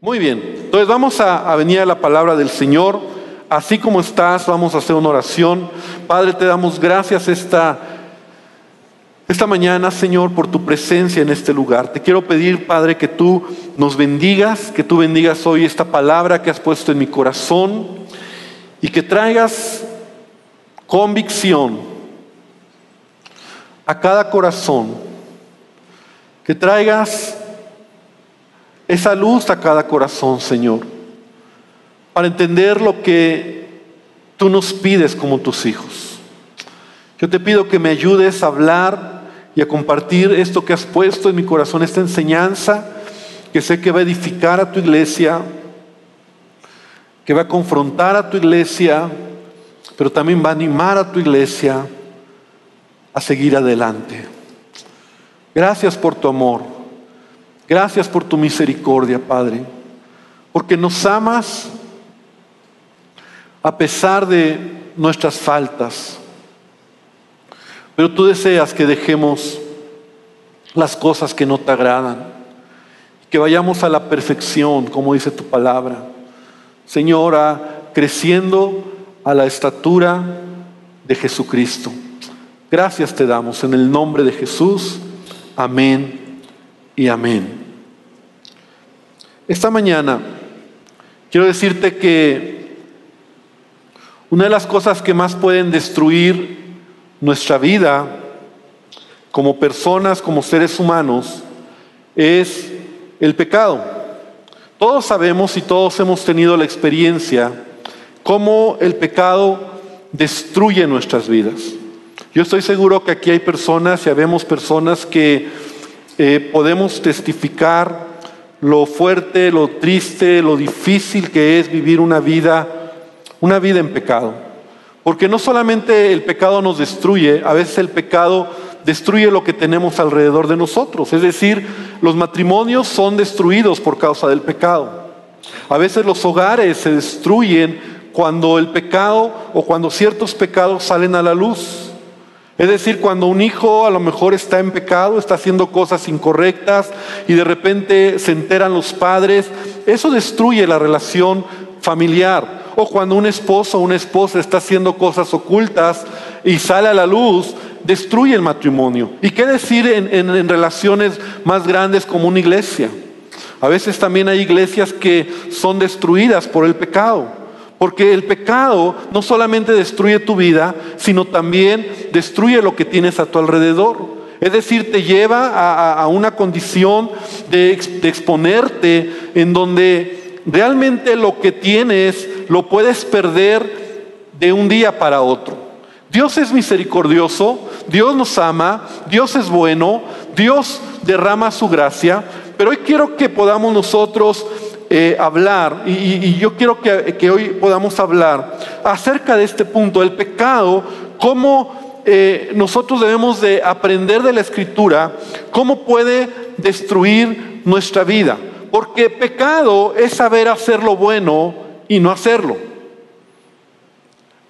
Muy bien, entonces vamos a, venir a la palabra del Señor. Así como estás, vamos a hacer una oración. Padre, te damos gracias esta, esta mañana, Señor, por tu presencia en este lugar. Te quiero pedir, Padre, que tú nos bendigas, que tú bendigas hoy esta palabra que has puesto en mi corazón y que traigas convicción a cada corazón, que traigas esa luz a cada corazón, Señor, para entender lo que tú nos pides como tus hijos. Yo te pido que me ayudes a hablar y a compartir esto que has puesto en mi corazón, esta enseñanza que sé que va a edificar a tu iglesia, que va a confrontar a tu iglesia, pero también va a animar a tu iglesia a seguir adelante. Gracias por tu amor. Gracias por tu misericordia, Padre, porque nos amas a pesar de nuestras faltas. Pero tú deseas que dejemos las cosas que no te agradan, que vayamos a la perfección, como dice tu palabra. Señora, creciendo a la estatura de Jesucristo. Gracias te damos en el nombre de Jesús. Amén y amén. Esta mañana quiero decirte que una de las cosas que más pueden destruir nuestra vida como personas, como seres humanos, es el pecado. Todos sabemos y todos hemos tenido la experiencia cómo el pecado destruye nuestras vidas. Yo estoy seguro que aquí hay personas y habemos personas que eh, podemos testificar lo fuerte, lo triste, lo difícil que es vivir una vida, una vida en pecado. Porque no solamente el pecado nos destruye, a veces el pecado destruye lo que tenemos alrededor de nosotros. Es decir, los matrimonios son destruidos por causa del pecado. A veces los hogares se destruyen cuando el pecado o cuando ciertos pecados salen a la luz. Es decir, cuando un hijo a lo mejor está en pecado, está haciendo cosas incorrectas y de repente se enteran los padres, eso destruye la relación familiar. O cuando un esposo o una esposa está haciendo cosas ocultas y sale a la luz, destruye el matrimonio. ¿Y qué decir en, relaciones más grandes como una iglesia? A veces también hay iglesias que son destruidas por el pecado. Porque el pecado no solamente destruye tu vida, sino también destruye lo que tienes a tu alrededor. Es decir, te lleva a, una condición de, exponerte en donde realmente lo que tienes lo puedes perder de un día para otro. Dios es misericordioso, Dios nos ama, Dios es bueno, Dios derrama su gracia, pero hoy quiero que podamos nosotros eh, hablar, y, yo quiero que, hoy podamos hablar acerca de este punto, el pecado, cómo eh, nosotros debemos de aprender de la escritura, cómo puede destruir nuestra vida. Porque pecado es saber hacer lo bueno y no hacerlo.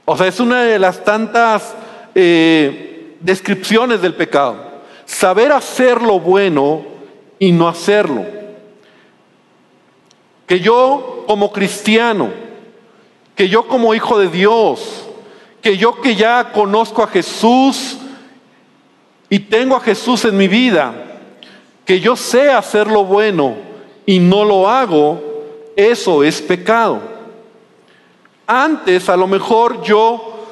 O sea, es una de las tantas eh, descripciones del pecado. Saber hacer lo bueno y no hacerlo que yo como cristiano, que yo como hijo de Dios, que yo que ya conozco a Jesús y tengo a Jesús en mi vida, que yo sé hacer lo bueno y no lo hago, eso es pecado. Antes a lo mejor yo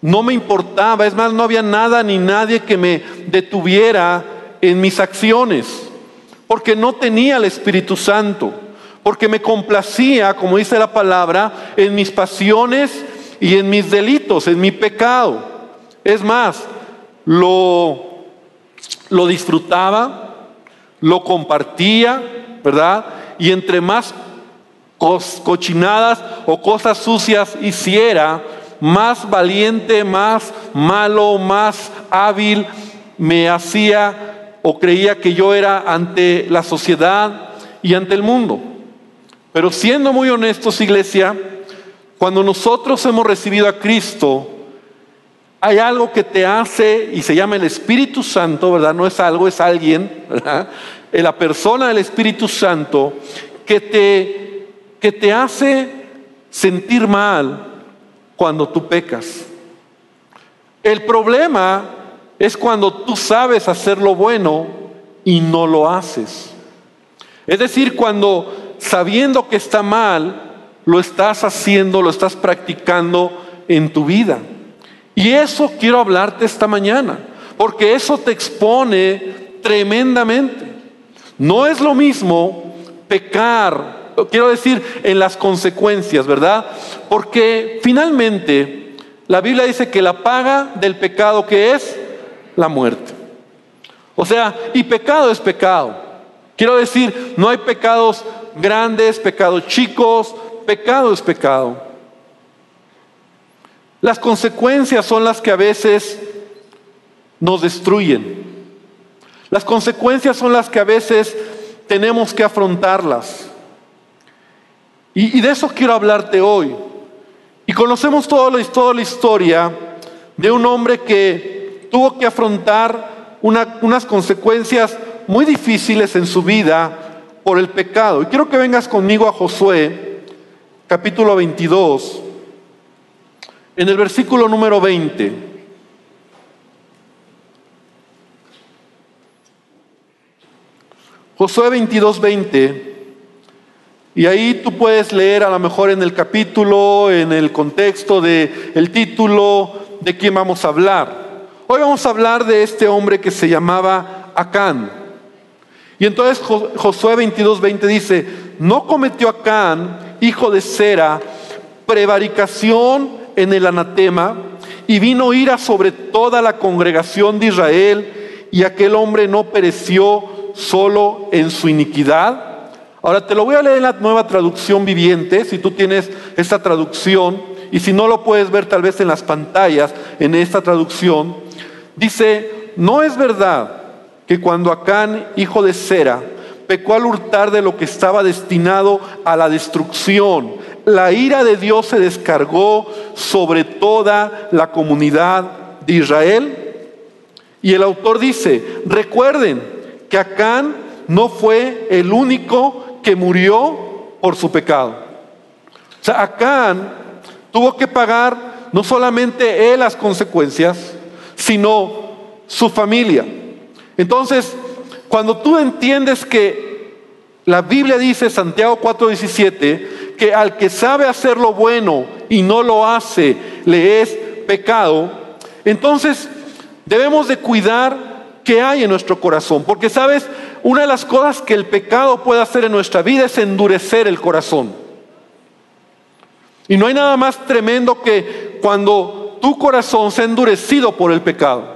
no me importaba, es más, no había nada ni nadie que me detuviera en mis acciones, porque no tenía el Espíritu Santo porque me complacía, como dice la palabra, en mis pasiones y en mis delitos, en mi pecado. Es más, lo, disfrutaba, lo compartía, ¿verdad? Y entre más cochinadas o cosas sucias hiciera, más valiente, más malo, más hábil me hacía o creía que yo era ante la sociedad y ante el mundo. Pero siendo muy honestos, iglesia, cuando nosotros hemos recibido a Cristo, hay algo que te hace y se llama el Espíritu Santo, ¿verdad? No es algo, es alguien, ¿verdad? La persona del Espíritu Santo que te, que te hace sentir mal cuando tú pecas. El problema es cuando tú sabes hacer lo bueno y no lo haces. Es decir, cuando sabiendo que está mal, lo estás haciendo, lo estás practicando en tu vida. Y eso quiero hablarte esta mañana, porque eso te expone tremendamente. No es lo mismo pecar, quiero decir, en las consecuencias, ¿verdad? Porque finalmente la Biblia dice que la paga del pecado que es la muerte. O sea, y pecado es pecado. Quiero decir, no hay pecados grandes, pecados chicos, pecado es pecado. Las consecuencias son las que a veces nos destruyen. Las consecuencias son las que a veces tenemos que afrontarlas. Y, de eso quiero hablarte hoy. Y conocemos toda la, toda la historia de un hombre que tuvo que afrontar unas consecuencias muy difíciles en su vida por el pecado. Y quiero que vengas conmigo a Josué, capítulo 22, en el versículo número 20. Josué 22, 20. Y ahí tú puedes leer a lo mejor en el capítulo, en el contexto del el título de quién vamos a hablar. Hoy vamos a hablar de este hombre que se llamaba Acán. Y entonces Josué 22, 20 dice, no cometió Acán, hijo de Sera, prevaricación en el anatema, y vino ira sobre toda la congregación de Israel, y aquel hombre no pereció solo en su iniquidad. Ahora te lo voy a leer en la nueva traducción viviente, si tú tienes esta traducción, y si no lo puedes ver tal vez en las pantallas, en esta traducción, dice, no es verdad que cuando Acán, hijo de Sera, pecó al hurtar de lo que estaba destinado a la destrucción, la ira de Dios se descargó sobre toda la comunidad de Israel. Y el autor dice, recuerden que Acán no fue el único que murió por su pecado. O sea, Acán tuvo que pagar no solamente él las consecuencias, sino su familia. Entonces, cuando tú entiendes que la Biblia dice, Santiago 4:17, que al que sabe hacer lo bueno y no lo hace, le es pecado, entonces debemos de cuidar qué hay en nuestro corazón. Porque sabes, una de las cosas que el pecado puede hacer en nuestra vida es endurecer el corazón. Y no hay nada más tremendo que cuando tu corazón se ha endurecido por el pecado.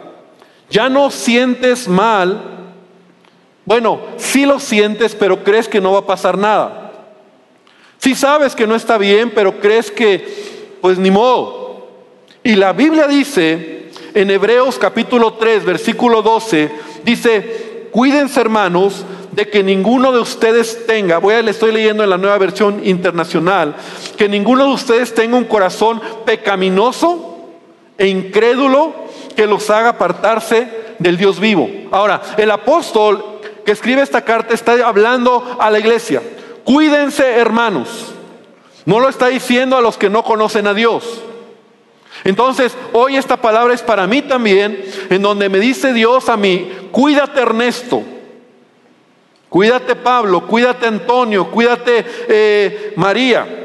Ya no sientes mal. Bueno, sí lo sientes, pero crees que no va a pasar nada. Sí sabes que no está bien, pero crees que, pues ni modo. Y la Biblia dice en Hebreos capítulo 3, versículo 12, dice, cuídense hermanos de que ninguno de ustedes tenga, voy a le estoy leyendo en la nueva versión internacional, que ninguno de ustedes tenga un corazón pecaminoso e incrédulo que los haga apartarse del Dios vivo. Ahora, el apóstol que escribe esta carta está hablando a la iglesia. Cuídense, hermanos. No lo está diciendo a los que no conocen a Dios. Entonces, hoy esta palabra es para mí también, en donde me dice Dios a mí, cuídate Ernesto, cuídate Pablo, cuídate Antonio, cuídate eh, María.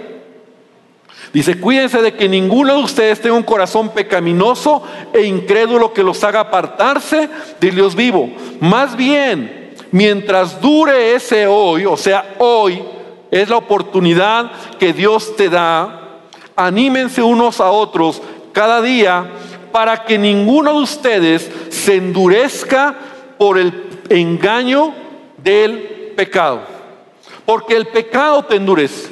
Dice, cuídense de que ninguno de ustedes tenga un corazón pecaminoso e incrédulo que los haga apartarse del Dios vivo. Más bien, mientras dure ese hoy, o sea, hoy es la oportunidad que Dios te da, anímense unos a otros cada día para que ninguno de ustedes se endurezca por el engaño del pecado. Porque el pecado te endurece.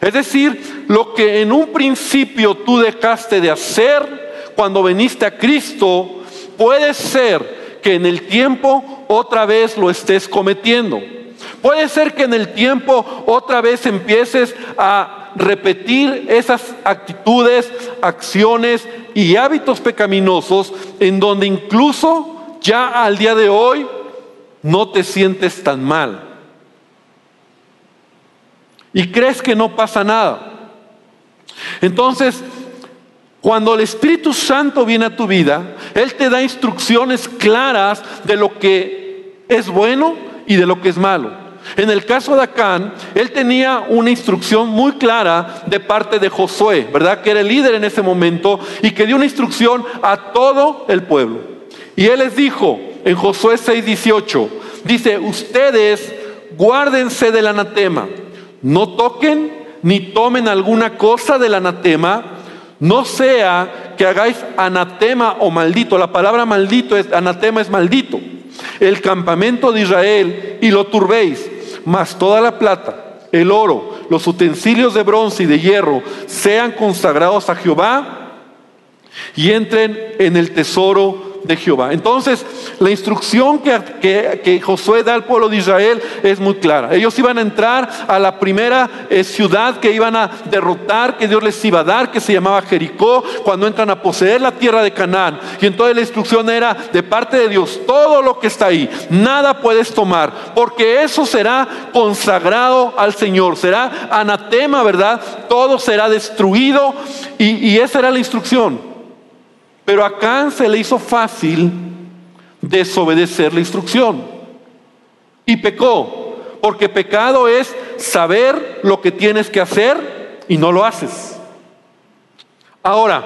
Es decir, lo que en un principio tú dejaste de hacer cuando viniste a Cristo, puede ser que en el tiempo otra vez lo estés cometiendo. Puede ser que en el tiempo otra vez empieces a repetir esas actitudes, acciones y hábitos pecaminosos en donde incluso ya al día de hoy no te sientes tan mal. y crees que no pasa nada. Entonces, cuando el Espíritu Santo viene a tu vida, Él te da instrucciones claras de lo que es bueno y de lo que es malo. En el caso de Acán, él tenía una instrucción muy clara de parte de Josué, ¿verdad? Que era el líder en ese momento y que dio una instrucción a todo el pueblo. Y él les dijo en Josué 6:18, dice, ustedes guárdense del anatema, no toquen ni tomen alguna cosa del anatema, no sea que hagáis anatema o maldito. La palabra maldito es anatema es maldito. El campamento de Israel y lo turbéis, mas toda la plata, el oro, los utensilios de bronce y de hierro sean consagrados a Jehová y entren en el tesoro de Jehová. Entonces, la instrucción que, que, Josué da al pueblo de Israel es muy clara. Ellos iban a entrar a la primera eh, ciudad que iban a derrotar, que Dios les iba a dar, que se llamaba Jericó, cuando entran a poseer la tierra de Canaán. Y entonces la instrucción era de parte de Dios, todo lo que está ahí, nada puedes tomar, porque eso será consagrado al Señor, será anatema, ¿verdad? Todo será destruido y, y esa era la instrucción. Pero a Can se le hizo fácil desobedecer la instrucción y pecó, porque pecado es saber lo que tienes que hacer y no lo haces. Ahora,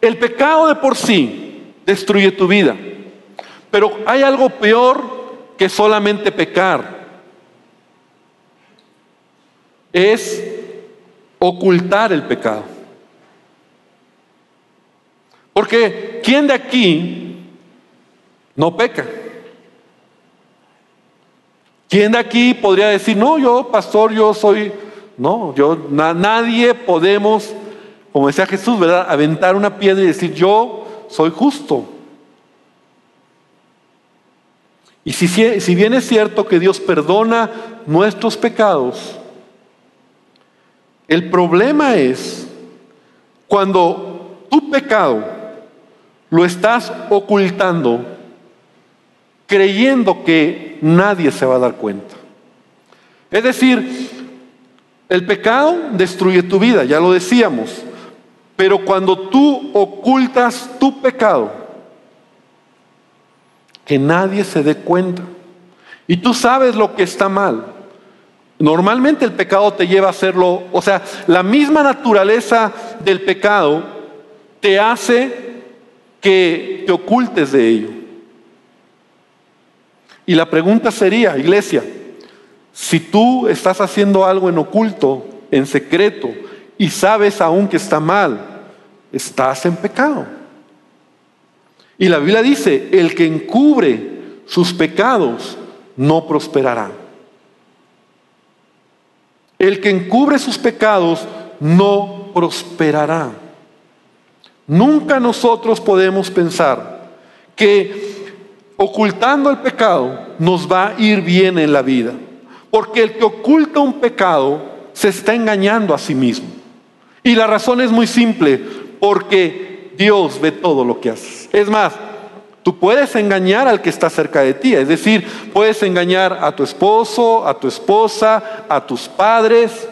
el pecado de por sí destruye tu vida, pero hay algo peor que solamente pecar. Es ocultar el pecado. Porque ¿quién de aquí no peca? ¿Quién de aquí podría decir, no, yo, pastor, yo soy, no, yo, nadie podemos, como decía Jesús, ¿verdad? Aventar una piedra y decir, yo soy justo. Y si, si bien es cierto que Dios perdona nuestros pecados, el problema es cuando tu pecado lo estás ocultando creyendo que nadie se va a dar cuenta. Es decir, el pecado destruye tu vida, ya lo decíamos, pero cuando tú ocultas tu pecado, que nadie se dé cuenta, y tú sabes lo que está mal, normalmente el pecado te lleva a hacerlo, o sea, la misma naturaleza del pecado te hace que te ocultes de ello. Y la pregunta sería, iglesia, si tú estás haciendo algo en oculto, en secreto, y sabes aún que está mal, estás en pecado. Y la Biblia dice, el que encubre sus pecados no prosperará. El que encubre sus pecados no prosperará. Nunca nosotros podemos pensar que ocultando el pecado nos va a ir bien en la vida. Porque el que oculta un pecado se está engañando a sí mismo. Y la razón es muy simple, porque Dios ve todo lo que haces. Es más, tú puedes engañar al que está cerca de ti, es decir, puedes engañar a tu esposo, a tu esposa, a tus padres,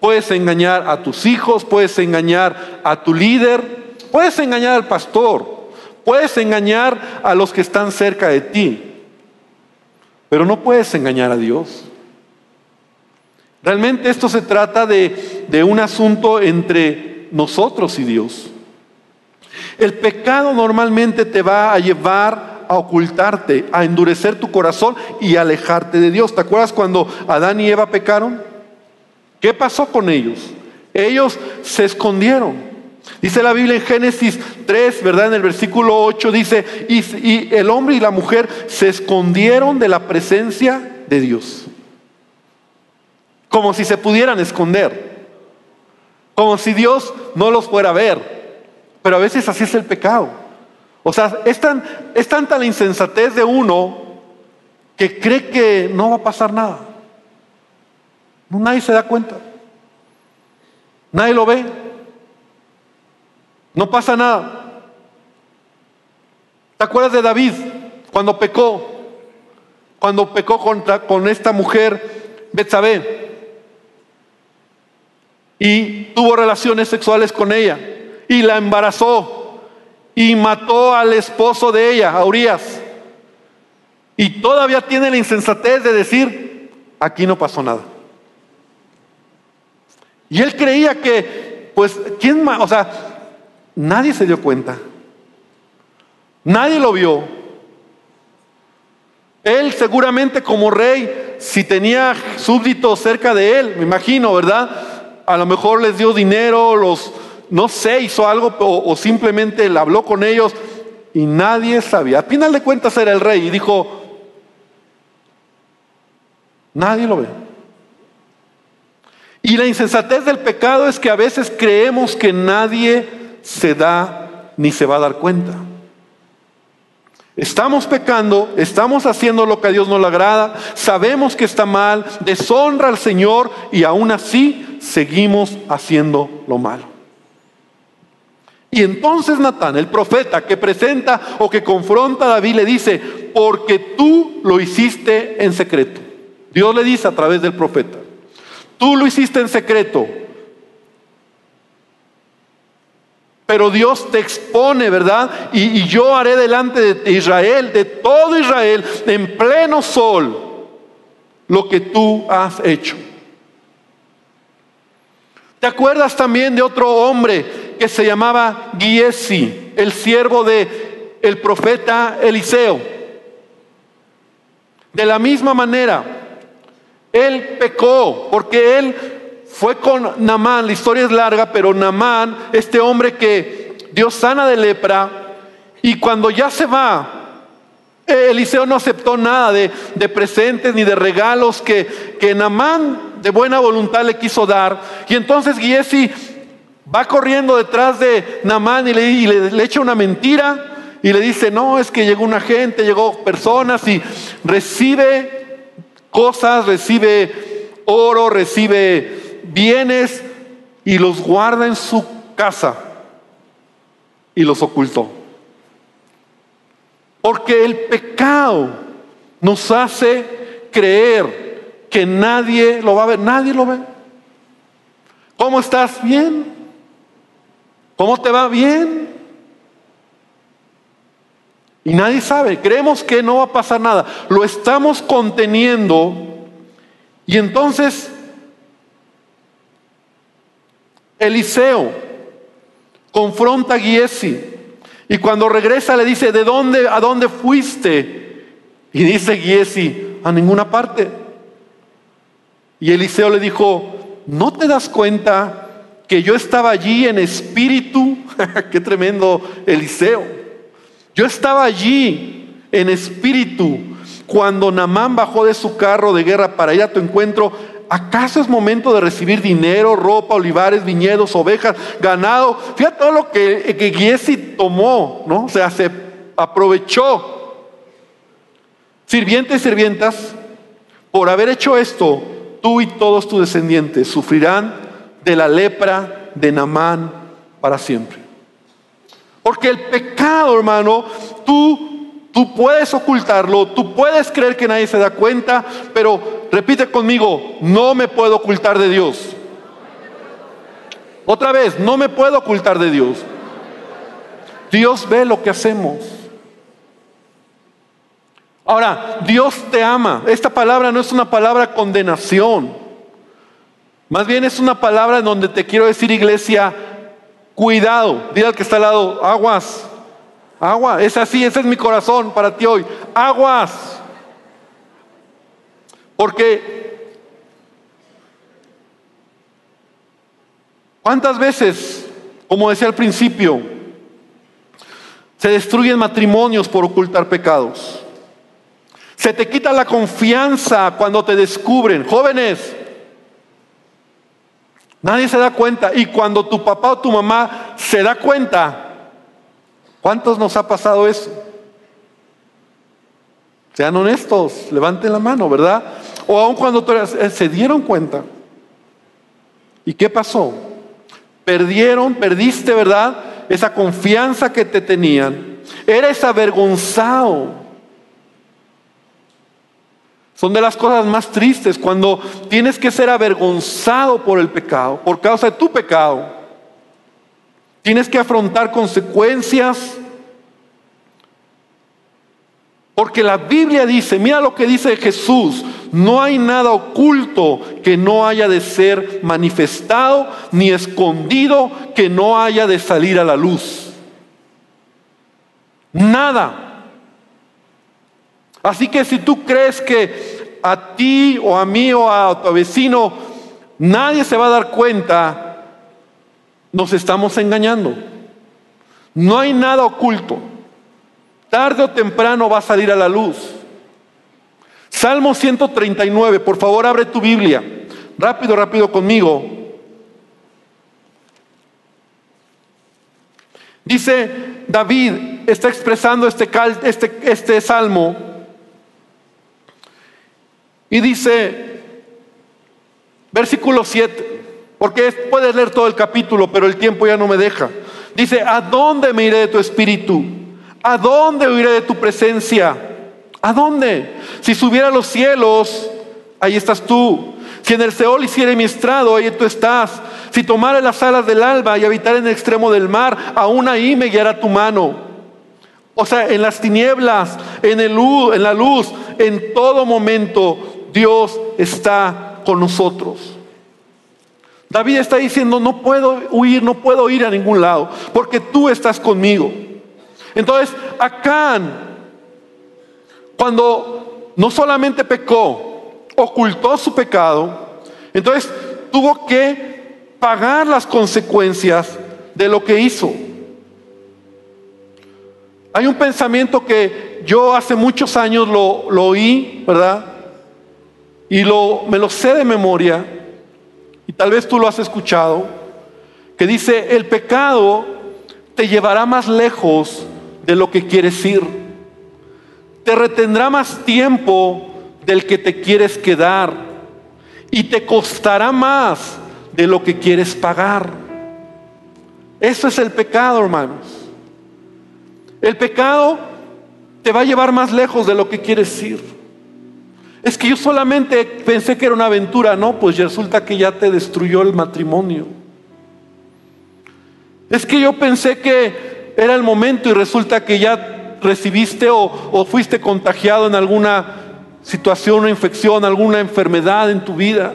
puedes engañar a tus hijos, puedes engañar a tu líder, Puedes engañar al pastor, puedes engañar a los que están cerca de ti, pero no puedes engañar a Dios. Realmente esto se trata de, de un asunto entre nosotros y Dios. El pecado normalmente te va a llevar a ocultarte, a endurecer tu corazón y alejarte de Dios. ¿Te acuerdas cuando Adán y Eva pecaron? ¿Qué pasó con ellos? Ellos se escondieron. Dice la Biblia en Génesis 3, ¿verdad? En el versículo 8 dice, y, el hombre y la mujer se escondieron de la presencia de Dios. Como si se pudieran esconder. Como si Dios no los fuera a ver. Pero a veces así es el pecado. O sea, es, tan, es tanta la insensatez de uno que cree que no va a pasar nada. Nadie se da cuenta. Nadie lo ve. No pasa nada. ¿Te acuerdas de David cuando pecó? Cuando pecó contra, con esta mujer Betsabé. y tuvo relaciones sexuales con ella y la embarazó y mató al esposo de ella, a. Y todavía tiene la insensatez de decir, aquí no pasó nada. Y él creía que, pues, ¿quién más? O sea, nadie se dio cuenta. Nadie lo vio. Él seguramente como rey, si tenía súbditos cerca de él, me imagino, ¿verdad? A lo mejor les dio dinero, los, no sé, hizo algo o, simplemente le habló con ellos y nadie sabía. A final de cuentas era el rey y dijo, Nadie lo ve. Y la insensatez del pecado es que a veces creemos que nadie se da ni se va a dar cuenta. Estamos pecando, estamos haciendo lo que a Dios no le agrada, sabemos que está mal, deshonra al Señor y aún así seguimos haciendo lo malo. Y entonces Natán, el profeta que presenta o que confronta a David, le dice, porque tú lo hiciste en secreto. Dios le dice a través del profeta, tú lo hiciste en secreto, pero Dios te expone, ¿verdad? Y, yo haré delante de Israel, de todo Israel, en pleno sol, lo que tú has hecho. ¿Te acuerdas también de otro hombre que se llamaba Giesi, el siervo de el profeta Eliseo? De la misma manera, él pecó porque él fue con Namán, la historia es larga, pero Namán, este hombre que Dios sana de lepra, y cuando ya se va, Eliseo no aceptó nada de, presentes ni de regalos que, que Namán de buena voluntad le quiso dar. Y entonces Giesi va corriendo detrás de Namán y le, le echa una mentira y le dice, no, es que llegó una gente, llegó personas y recibe cosas, recibe oro, recibe bienes y los guarda en su casa y los ocultó. Porque el pecado nos hace creer que nadie lo va a ver, nadie lo ve. ¿Cómo estás? Bien. ¿Cómo te va? Bien. Y nadie sabe, creemos que no va a pasar nada. Lo estamos conteniendo y entonces Eliseo confronta a Giesi y cuando regresa le dice, ¿de dónde, a dónde fuiste? Y dice Giesi, a ninguna parte. Y Eliseo le dijo, ¿no te das cuenta que yo estaba allí en espíritu? Qué tremendo Eliseo. Yo estaba allí en espíritu cuando Namán bajó de su carro de guerra para ir a tu encuentro. ¿Acaso es momento de recibir dinero, ropa, olivares, viñedos, ovejas, ganado? Fíjate todo lo que, Giesi tomó, ¿no? O sea, se aprovechó. Sirvientes y sirvientas, por haber hecho esto, tú y todos tus descendientes sufrirán de la lepra de Namán para siempre. Porque el pecado, hermano, tú, tú puedes ocultarlo, tú puedes creer que nadie se da cuenta, pero repite conmigo, no me puedo ocultar de Dios. Otra vez, no me puedo ocultar de Dios. Dios ve lo que hacemos. Ahora, Dios te ama. Esta palabra no es una palabra condenación. Más bien es una palabra en donde te quiero decir, iglesia, Cuidado, dile al que está al lado, aguas, agua, es así, ese es mi corazón para ti hoy, aguas. Porque, ¿cuántas veces, como decía al principio, se destruyen matrimonios por ocultar pecados? Se te quita la confianza cuando te descubren. Jóvenes, Nadie se da cuenta. Y cuando tu papá o tu mamá se da cuenta, ¿cuántos nos ha pasado eso? Sean honestos, levanten la mano, ¿verdad? O aun cuando eh, se dieron cuenta. ¿Y qué pasó? Perdieron, perdiste, ¿verdad? Esa confianza que te tenían. Eres avergonzado. Son de las cosas más tristes cuando tienes que ser avergonzado por el pecado, por causa de tu pecado. Tienes que afrontar consecuencias. Porque la Biblia dice, mira lo que dice Jesús, no hay nada oculto que no haya de ser manifestado, ni escondido que no haya de salir a la luz. Nada. Así que si tú crees que a ti o a mí o a tu vecino nadie se va a dar cuenta, nos estamos engañando. No hay nada oculto. Tarde o temprano va a salir a la luz. Salmo 139, por favor abre tu Biblia. Rápido, rápido conmigo. Dice David, está expresando este, este, este salmo y dice, versículo 7, porque puedes leer todo el capítulo, pero el tiempo ya no me deja. Dice, ¿a dónde me iré de tu espíritu? ¿A dónde huiré de tu presencia? ¿A dónde? Si subiera a los cielos, ahí estás tú. Si en el Seol hiciere mi estrado, ahí tú estás. Si tomara las alas del alba y habitar en el extremo del mar, aún ahí me guiará tu mano. O sea, en las tinieblas, en, el luz, en la luz, en todo momento, Dios está con nosotros. David está diciendo, no puedo huir, no puedo ir a ningún lado, porque tú estás conmigo. Entonces, Acán, cuando no solamente pecó, ocultó su pecado, entonces tuvo que pagar las consecuencias de lo que hizo. Hay un pensamiento que yo hace muchos años lo, oí, ¿verdad? y lo, me lo sé de memoria, y tal vez tú lo has escuchado, que dice, el pecado te llevará más lejos de lo que quieres ir, te retendrá más tiempo del que te quieres quedar y te costará más de lo que quieres pagar. Eso es el pecado, hermanos. El pecado te va a llevar más lejos de lo que quieres ir. Es que yo solamente pensé que era una aventura, no, pues resulta que ya te destruyó el matrimonio. Es que yo pensé que era el momento y resulta que ya recibiste o, fuiste contagiado en alguna situación o infección, alguna enfermedad en tu vida.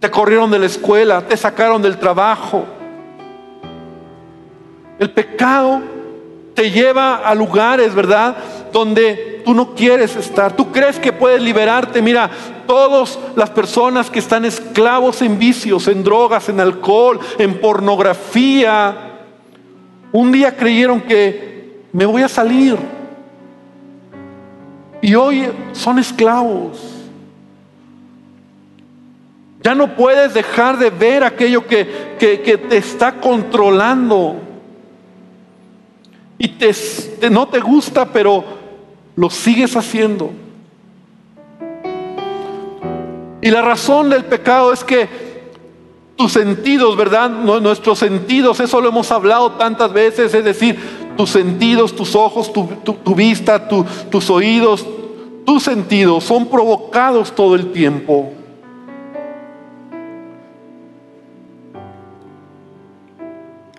Te corrieron de la escuela, te sacaron del trabajo. El pecado te lleva a lugares, ¿verdad? Donde tú no quieres estar. Tú crees que puedes liberarte. Mira, todas las personas que están esclavos en vicios, en drogas, en alcohol, en pornografía, un día creyeron que me voy a salir. Y hoy son esclavos. Ya no puedes dejar de ver aquello que, que te está controlando y te, no te gusta, pero lo sigues haciendo. Y la razón del pecado es que tus sentidos, ¿verdad? Nuestros sentidos, eso lo hemos hablado tantas veces, es decir, tus sentidos, tus ojos, tu, vista, tus oídos, tus sentidos son provocados todo el tiempo.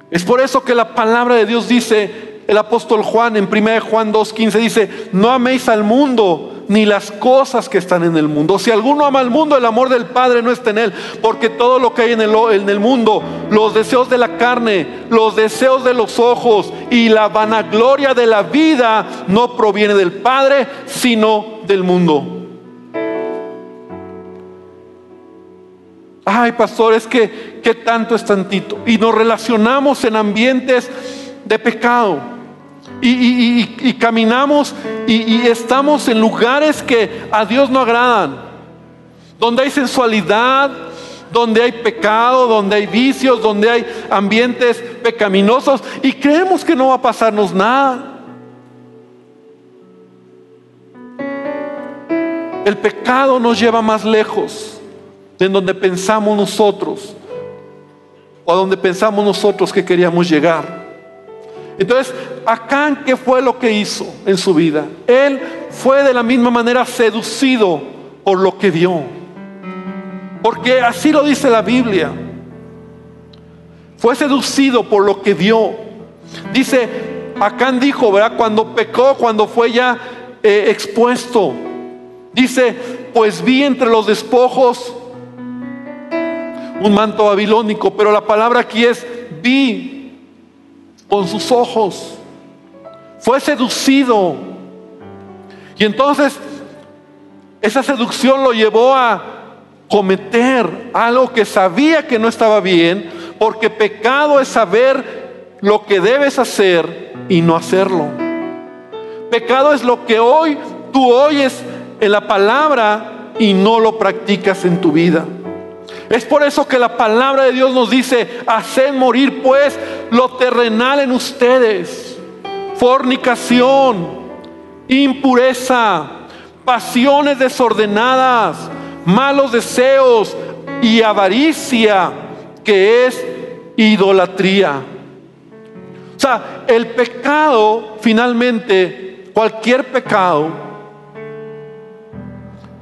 Es por eso que la palabra de Dios dice el apóstol Juan en 1 Juan 2.15 dice, no améis al mundo ni las cosas que están en el mundo. Si alguno ama al mundo, el amor del Padre no está en él, porque todo lo que hay en el, en el mundo, los deseos de la carne, los deseos de los ojos y la vanagloria de la vida no proviene del Padre, sino del mundo. Ay, pastor, es que, ¿qué tanto es tantito? Y nos relacionamos en ambientes de pecado. Y, caminamos y, estamos en lugares que a Dios no agradan, donde hay sensualidad, donde hay pecado, donde hay vicios, donde hay ambientes pecaminosos y creemos que no va a pasarnos nada. El pecado nos lleva más lejos de donde pensamos nosotros o a donde pensamos nosotros que queríamos llegar. Entonces, Acán, ¿qué fue lo que hizo en su vida? Él fue de la misma manera seducido por lo que vio. Porque así lo dice la Biblia. Fue seducido por lo que vio. Dice, Acán dijo, ¿verdad? Cuando pecó, cuando fue ya eh, expuesto. Dice, pues vi entre los despojos un manto babilónico, pero la palabra aquí es vi con sus ojos. Fue seducido. Y entonces esa seducción lo llevó a cometer algo que sabía que no estaba bien, porque pecado es saber lo que debes hacer y no hacerlo. Pecado es lo que hoy tú oyes en la palabra y no lo practicas en tu vida. Es por eso que la palabra de Dios nos dice, haced morir pues lo terrenal en ustedes. Fornicación, impureza, pasiones desordenadas, malos deseos y avaricia, que es idolatría. O sea, el pecado, finalmente, cualquier pecado,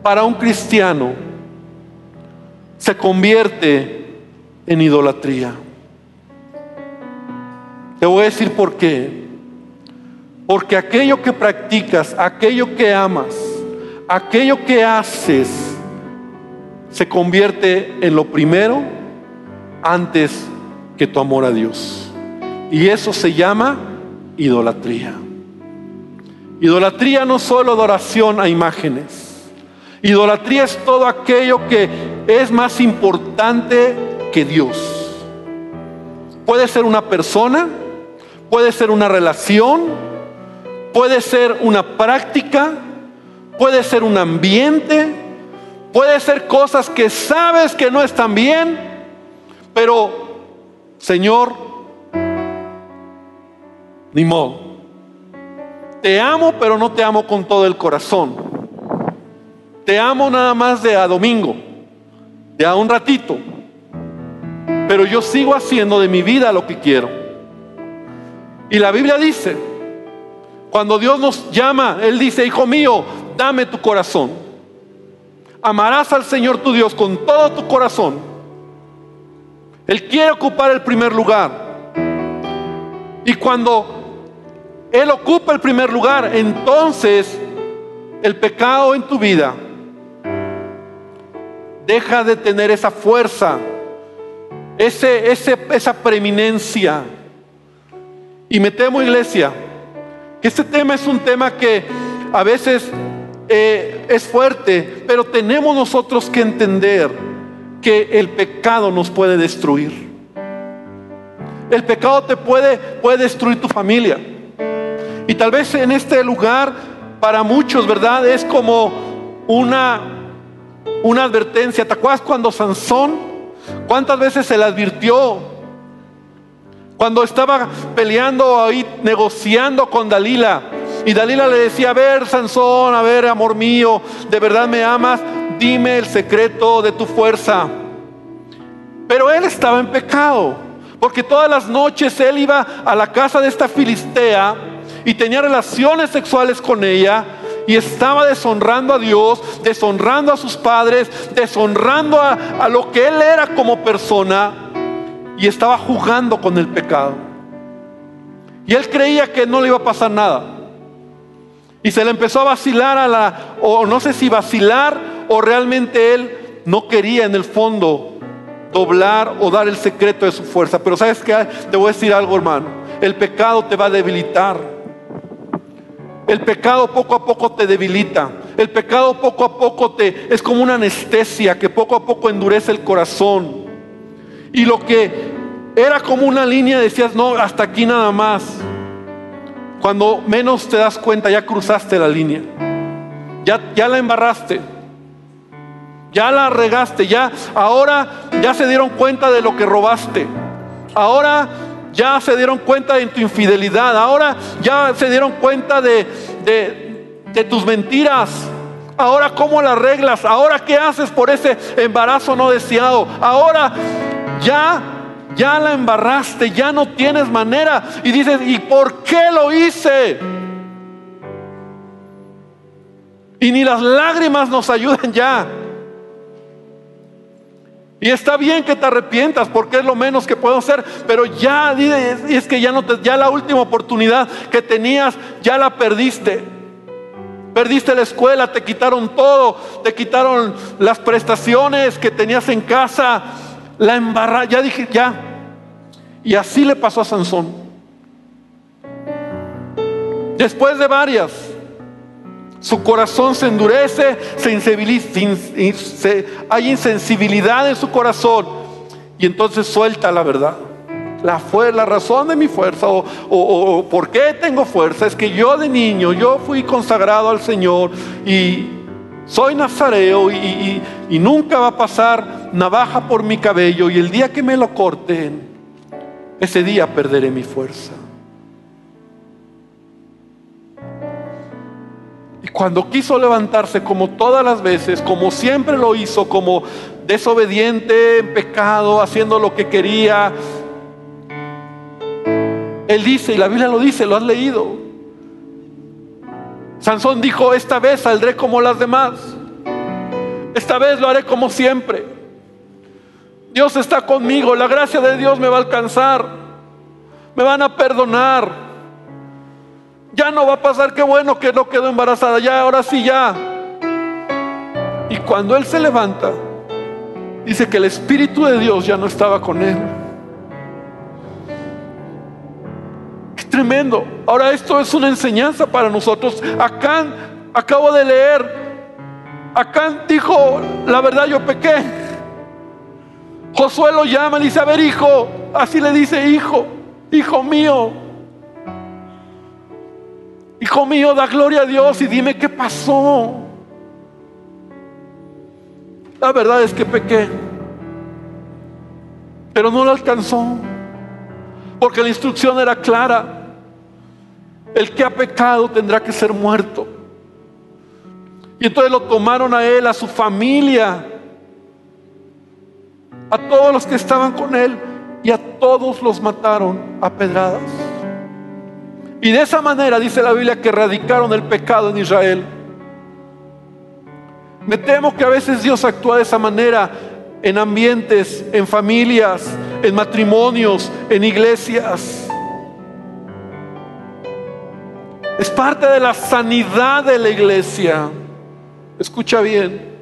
para un cristiano, se convierte en idolatría. Te voy a decir por qué. Porque aquello que practicas, aquello que amas, aquello que haces, se convierte en lo primero antes que tu amor a Dios. Y eso se llama idolatría. Idolatría no solo adoración a imágenes. Idolatría es todo aquello que es más importante que Dios. Puede ser una persona, puede ser una relación, puede ser una práctica, puede ser un ambiente, puede ser cosas que sabes que no están bien, pero Señor, ni modo. Te amo, pero no te amo con todo el corazón. Te amo nada más de a domingo, de a un ratito. Pero yo sigo haciendo de mi vida lo que quiero. Y la Biblia dice, cuando Dios nos llama, Él dice, hijo mío, dame tu corazón. Amarás al Señor tu Dios con todo tu corazón. Él quiere ocupar el primer lugar. Y cuando Él ocupa el primer lugar, entonces el pecado en tu vida deja de tener esa fuerza, ese, esa preeminencia. Y me temo, iglesia, que este tema es un tema que a veces eh, es fuerte, pero tenemos nosotros que entender que el pecado nos puede destruir. El pecado te puede, puede destruir tu familia. Y tal vez en este lugar, para muchos, ¿verdad? Es como una una advertencia. ¿Te acuerdas cuando Sansón, cuántas veces se le advirtió? Cuando estaba peleando ahí, negociando con Dalila. Y Dalila le decía, a ver, Sansón, a ver, amor mío, ¿de verdad me amas? Dime el secreto de tu fuerza. Pero él estaba en pecado, porque todas las noches él iba a la casa de esta filistea y tenía relaciones sexuales con ella y estaba deshonrando a Dios, deshonrando a sus padres, deshonrando a, lo que él era como persona y estaba jugando con el pecado. Y él creía que no le iba a pasar nada. Y se le empezó a vacilar a la, o no sé si vacilar, o realmente él no quería en el fondo doblar o dar el secreto de su fuerza. Pero sabes que te voy a decir algo, hermano. El pecado te va a debilitar. El pecado poco a poco te debilita. El pecado poco a poco te es como una anestesia que poco a poco endurece el corazón. Y lo que era como una línea decías, no, hasta aquí nada más. Cuando menos te das cuenta, ya cruzaste la línea. Ya, ya la embarraste. Ya la regaste. Ya, ahora ya se dieron cuenta de lo que robaste. Ahora ya se dieron cuenta de tu infidelidad, ahora ya se dieron cuenta de, de, tus mentiras. Ahora, ¿cómo las arreglas? Ahora, ¿qué haces por ese embarazo no deseado? Ahora, ya Ya la embarraste, ya no tienes manera. Y dices, ¿y por qué lo hice? Y ni las lágrimas nos ayudan ya. Y está bien que te arrepientas porque es lo menos que puedo hacer, pero ya es que ya no te, ya la última oportunidad que tenías ya la perdiste. Perdiste la escuela, te quitaron todo, te quitaron las prestaciones que tenías en casa, la embarra, ya dije, ya. Y así le pasó a Sansón. Después de varias, su corazón se endurece, se, hay insensibilidad en su corazón y entonces suelta la verdad. La, fue, la razón de mi fuerza o, o, por qué tengo fuerza es que yo de niño, yo fui consagrado al Señor y soy nazareo y, y nunca va a pasar navaja por mi cabello y el día que me lo corten, ese día perderé mi fuerza. cuando quiso levantarse como todas las veces, como siempre lo hizo, como desobediente, en pecado, haciendo lo que quería, él dice, y la Biblia lo dice, lo has leído. Sansón dijo, esta vez saldré como las demás. Esta vez lo haré como siempre. Dios está conmigo, la gracia de Dios me va a alcanzar. Me van a perdonar. Ya no va a pasar, qué bueno que no quedó embarazada, ya, ahora sí, ya. Y cuando él se levanta, dice que el Espíritu de Dios ya no estaba con él. Tremendo. Ahora esto es una enseñanza para nosotros. Acá acabo de leer, Acá dijo, la verdad yo pequé. Josué lo llama y dice, a ver hijo, así le dice, hijo, hijo mío, Hijo mío, da gloria a Dios y dime qué pasó. La verdad es que pequé, pero no lo alcanzó, porque la instrucción era clara. El que ha pecado tendrá que ser muerto. Y entonces lo tomaron a él, a su familia, a todos los que estaban con él, y a todos los mataron a pedradas. Y de esa manera dice la Biblia que erradicaron el pecado en Israel. Me temo que a veces Dios actúa de esa manera en ambientes, en familias, en matrimonios, en iglesias. Es parte de la sanidad de la iglesia. Escucha bien.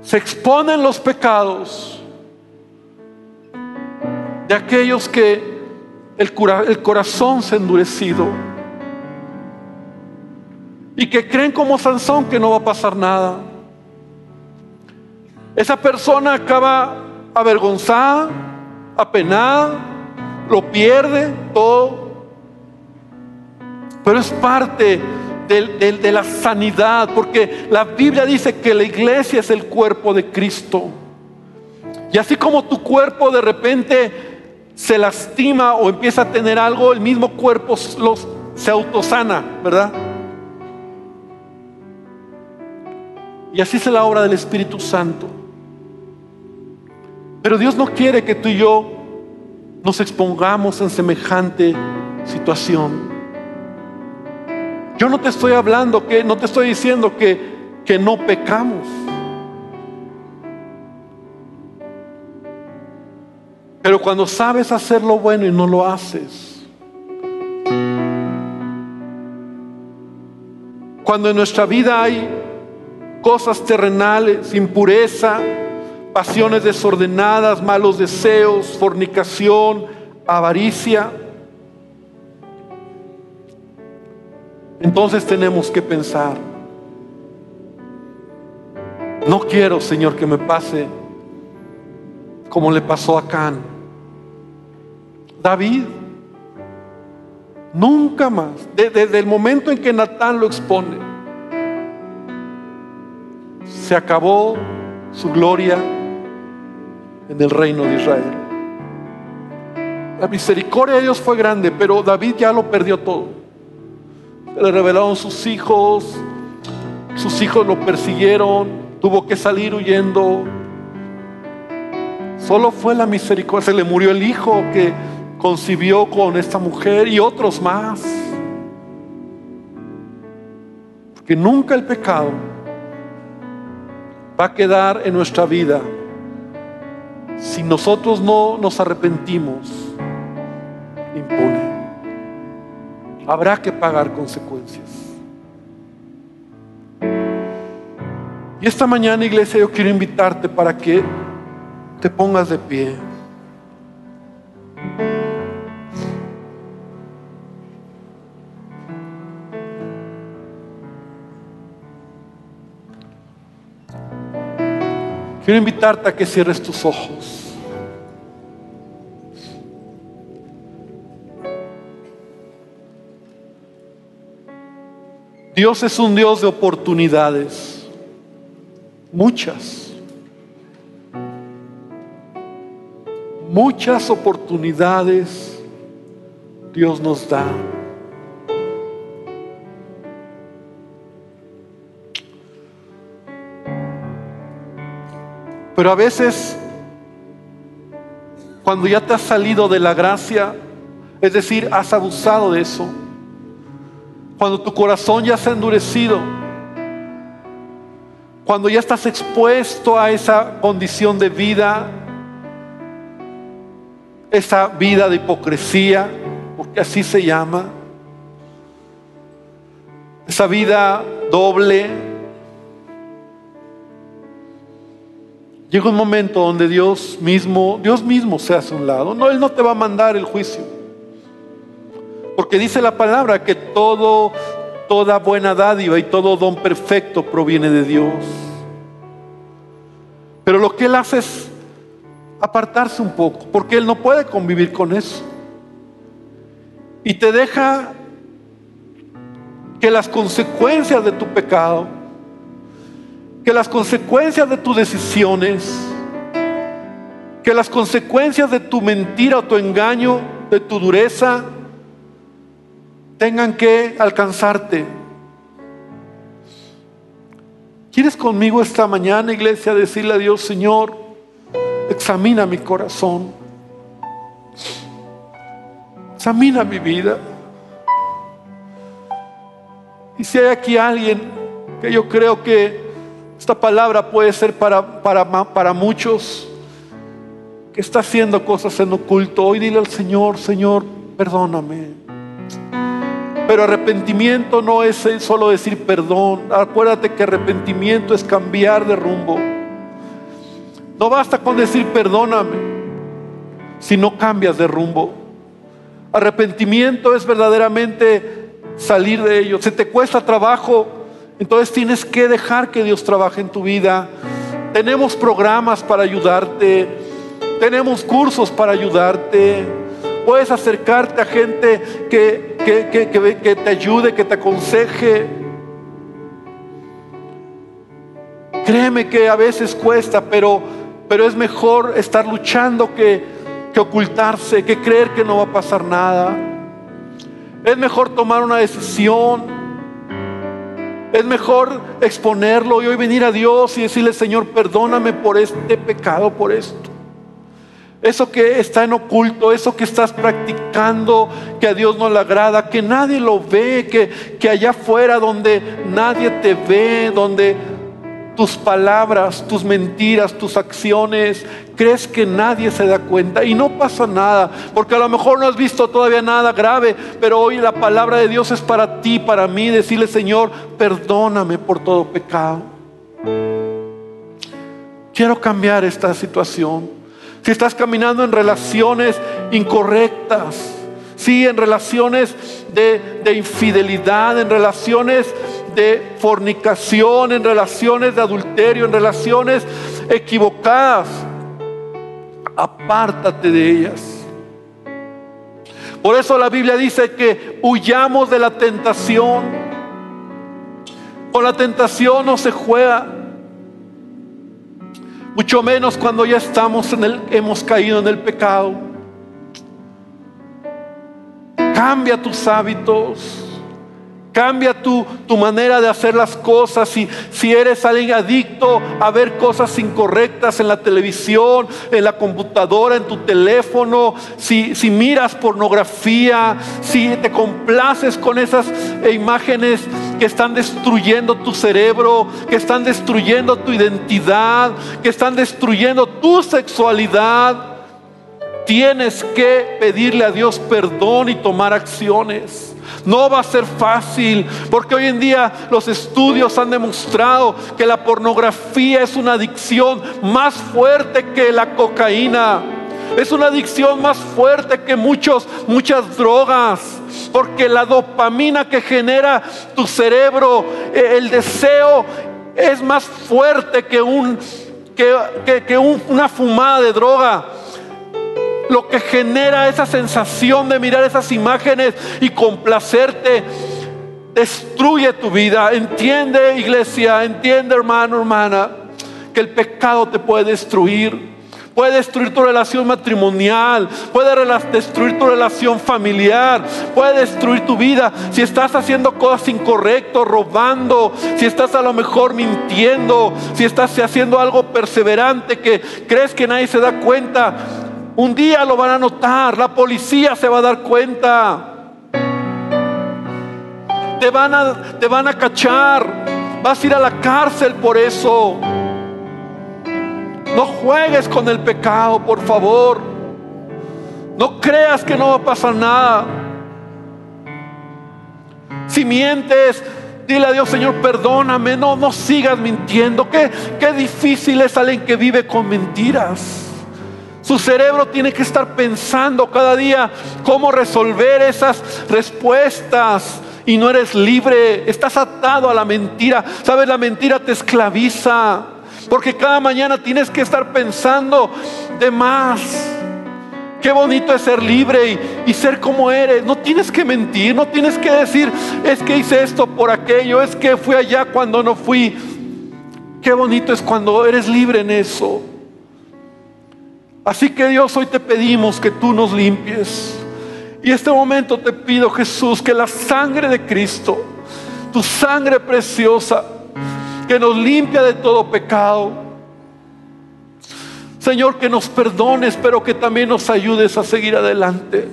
Se exponen los pecados de aquellos que el, corazón se ha endurecido. Y que creen como Sansón que no va a pasar nada. Esa persona acaba avergonzada, apenada, lo pierde todo. Pero es parte de la sanidad, porque la Biblia dice que la iglesia es el cuerpo de Cristo. Y así como tu cuerpo de repente se lastima o empieza a tener algo, el mismo cuerpo los, se autosana, ¿verdad? Y así es la obra del Espíritu Santo. Pero Dios no quiere que tú y yo nos expongamos en semejante situación. Yo no te estoy hablando que, no te estoy diciendo que, que no pecamos. Pero cuando sabes hacer lo bueno y no lo haces, cuando en nuestra vida hay cosas terrenales, impureza, pasiones desordenadas, malos deseos, fornicación, avaricia, entonces tenemos que pensar, no quiero, Señor, que me pase como le pasó a Can. David. Nunca más. Desde el momento en que Natán lo expone, se acabó su gloria en el reino de Israel. La misericordia de Dios fue grande, pero David ya lo perdió todo. Le revelaron sus hijos, sus hijos lo persiguieron, tuvo que salir huyendo, Solo fue la misericordia. Se le murió el hijo que concibió con esta mujer y otros más. Porque nunca el pecado va a quedar en nuestra vida si nosotros no nos arrepentimos. Habrá que pagar consecuencias. Y esta mañana, iglesia, yo quiero invitarte para que te pongas de pie. Quiero invitarte a que cierres tus ojos. Dios es un Dios de oportunidades, muchas, muchas oportunidades Dios nos da. Pero a veces, cuando ya te has salido de la gracia, es decir, has abusado de eso, cuando tu corazón ya se ha endurecido, cuando ya estás expuesto a esa condición de vida, esa vida de hipocresía, porque así se llama, esa vida doble, Llega un momento donde Dios mismo, Dios mismo se hace a un lado. No, Él no te va a mandar el juicio. Porque dice la palabra que todo, toda buena dádiva y todo don perfecto proviene de Dios. Pero lo que Él hace es apartarse un poco, porque Él no puede convivir con eso. Y te deja que las consecuencias de tu pecado que las consecuencias de tus decisiones, que las consecuencias de tu mentira o tu engaño, de tu dureza, tengan que alcanzarte. ¿Quieres conmigo esta mañana, iglesia, decirle a Dios, Señor, examina mi corazón, examina mi vida? Y si hay aquí alguien que yo creo que esta palabra puede ser para, para, para muchos que está haciendo cosas en oculto. Hoy dile al Señor, Señor, perdóname. Pero arrepentimiento no es solo decir perdón. Acuérdate que arrepentimiento es cambiar de rumbo. No basta con decir perdóname si no cambias de rumbo. Arrepentimiento es verdaderamente salir de ello. Se te cuesta trabajo entonces tienes que dejar que Dios trabaje en tu vida. Tenemos programas para ayudarte. Tenemos cursos para ayudarte. Puedes acercarte a gente que, que, te ayude, que te aconseje. Créeme que a veces cuesta, pero, pero es mejor estar luchando que, que ocultarse, que creer que no va a pasar nada. Es mejor tomar una decisión es mejor exponerlo y hoy venir a Dios y decirle, Señor, perdóname por este pecado, por esto. Eso que está en oculto, eso que estás practicando, que a Dios no le agrada, que nadie lo ve, que, que allá afuera donde nadie te ve, donde tus palabras, tus mentiras, tus acciones, crees que nadie se da cuenta y no pasa nada, porque a lo mejor no has visto todavía nada grave, pero hoy la palabra de Dios es para ti, para mí, decirle Señor, perdóname por todo pecado. Quiero cambiar esta situación. Si estás caminando en relaciones incorrectas, sí, en relaciones de, de infidelidad, en relaciones de fornicación, en relaciones de adulterio, en relaciones equivocadas. Apártate de ellas. Por eso la Biblia dice que huyamos de la tentación. Con la tentación no se juega. Mucho menos cuando ya estamos en el, hemos caído en el pecado. Cambia tus hábitos Cambia tu, tu, manera de hacer las cosas. Si, si eres alguien adicto a ver cosas incorrectas en la televisión, en la computadora, en tu teléfono, si, si miras pornografía, si te complaces con esas imágenes que están destruyendo tu cerebro, que están destruyendo tu identidad, que están destruyendo tu sexualidad, tienes que pedirle a Dios perdón y tomar acciones. No va a ser fácil, porque hoy en día los estudios han demostrado que la pornografía es una adicción más fuerte que la cocaína. Es una adicción más fuerte que muchos, muchas drogas. Porque la dopamina que genera tu cerebro, eh, el deseo, es más fuerte que, un, que, que una fumada de droga lo que genera esa sensación de mirar esas imágenes y complacerte, destruye tu vida. Entiende, iglesia, entiende, hermano, hermana, que el pecado te puede destruir. Puede destruir tu relación matrimonial, puede destruir tu relación familiar, puede destruir tu vida. Si estás haciendo cosas incorrectas, robando, si estás a lo mejor mintiendo, si estás haciendo algo perseverante que crees que nadie se da cuenta, un día lo van a notar, la policía se va a dar cuenta. Te van a, te van a cachar, vas a ir a la cárcel por eso. No juegues con el pecado, por favor. No creas que no va a pasar nada. Si mientes, dile a Dios, Señor, perdóname. No, no sigas mintiendo. Qué, qué difícil es alguien que vive con mentiras. Su cerebro tiene que estar pensando cada día cómo resolver esas respuestas. Y no eres libre, estás atado a la mentira. Sabes, la mentira te esclaviza. Porque cada mañana tienes que estar pensando de más. Qué bonito es ser libre y, ser como eres. No tienes que mentir, no tienes que decir, es que hice esto por aquello, es que fui allá cuando no fui. Qué bonito es cuando eres libre en eso. Así que Dios, hoy te pedimos que tú nos limpies. Y este momento te pido, Jesús, que la sangre de Cristo, tu sangre preciosa, que nos limpia de todo pecado. Señor, que nos perdones, pero que también nos ayudes a seguir adelante.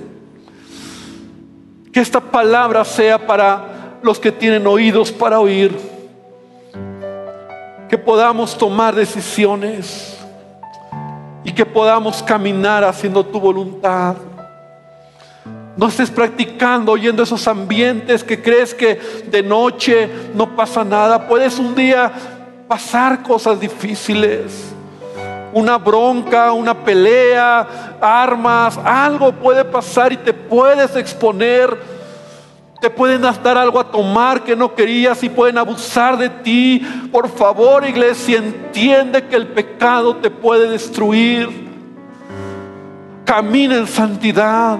Que esta palabra sea para los que tienen oídos para oír. Que podamos tomar decisiones y que podamos caminar haciendo tu voluntad. No estés practicando oyendo esos ambientes que crees que de noche no pasa nada. Puedes un día pasar cosas difíciles. Una bronca, una pelea, armas, algo puede pasar y te puedes exponer te pueden dar algo a tomar que no querías y pueden abusar de ti. Por favor, iglesia, entiende que el pecado te puede destruir. Camina en santidad.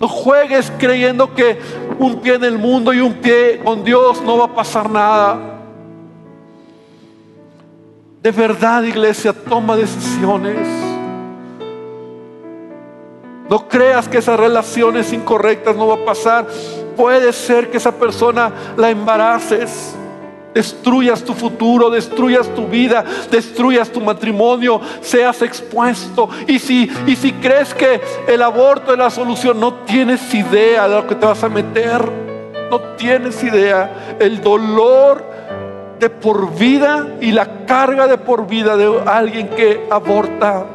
No juegues creyendo que un pie en el mundo y un pie con Dios no va a pasar nada. De verdad, iglesia, toma decisiones. No creas que esas relaciones incorrectas no va a pasar. Puede ser que esa persona la embaraces. Destruyas tu futuro, destruyas tu vida, destruyas tu matrimonio, seas expuesto. Y si, y si crees que el aborto es la solución, no tienes idea de lo que te vas a meter. No tienes idea. El dolor de por vida y la carga de por vida de alguien que aborta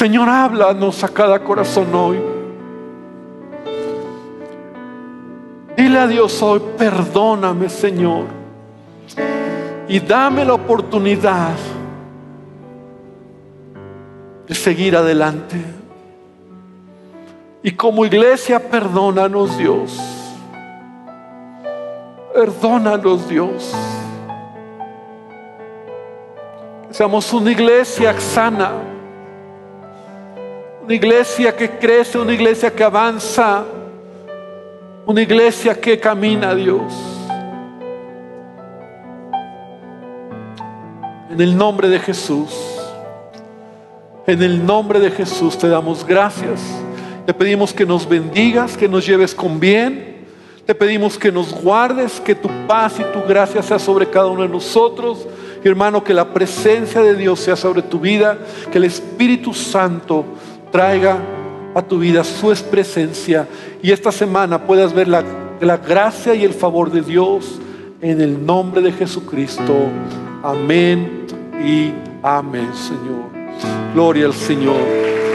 Señor, háblanos a cada corazón hoy. Dile a Dios hoy, perdóname, Señor. Y dame la oportunidad de seguir adelante. Y como iglesia, perdónanos, Dios. Perdónanos, Dios. seamos una iglesia sana una iglesia que crece, una iglesia que avanza, una iglesia que camina Dios. En el nombre de Jesús, en el nombre de Jesús te damos gracias. Te pedimos que nos bendigas, que nos lleves con bien. Te pedimos que nos guardes, que tu paz y tu gracia sea sobre cada uno de nosotros. hermano, que la presencia de Dios sea sobre tu vida, que el Espíritu Santo traiga a tu vida su presencia y esta semana puedas ver la, la gracia y el favor de Dios en el nombre de Jesucristo. Amén y amén, Señor. Gloria al Señor.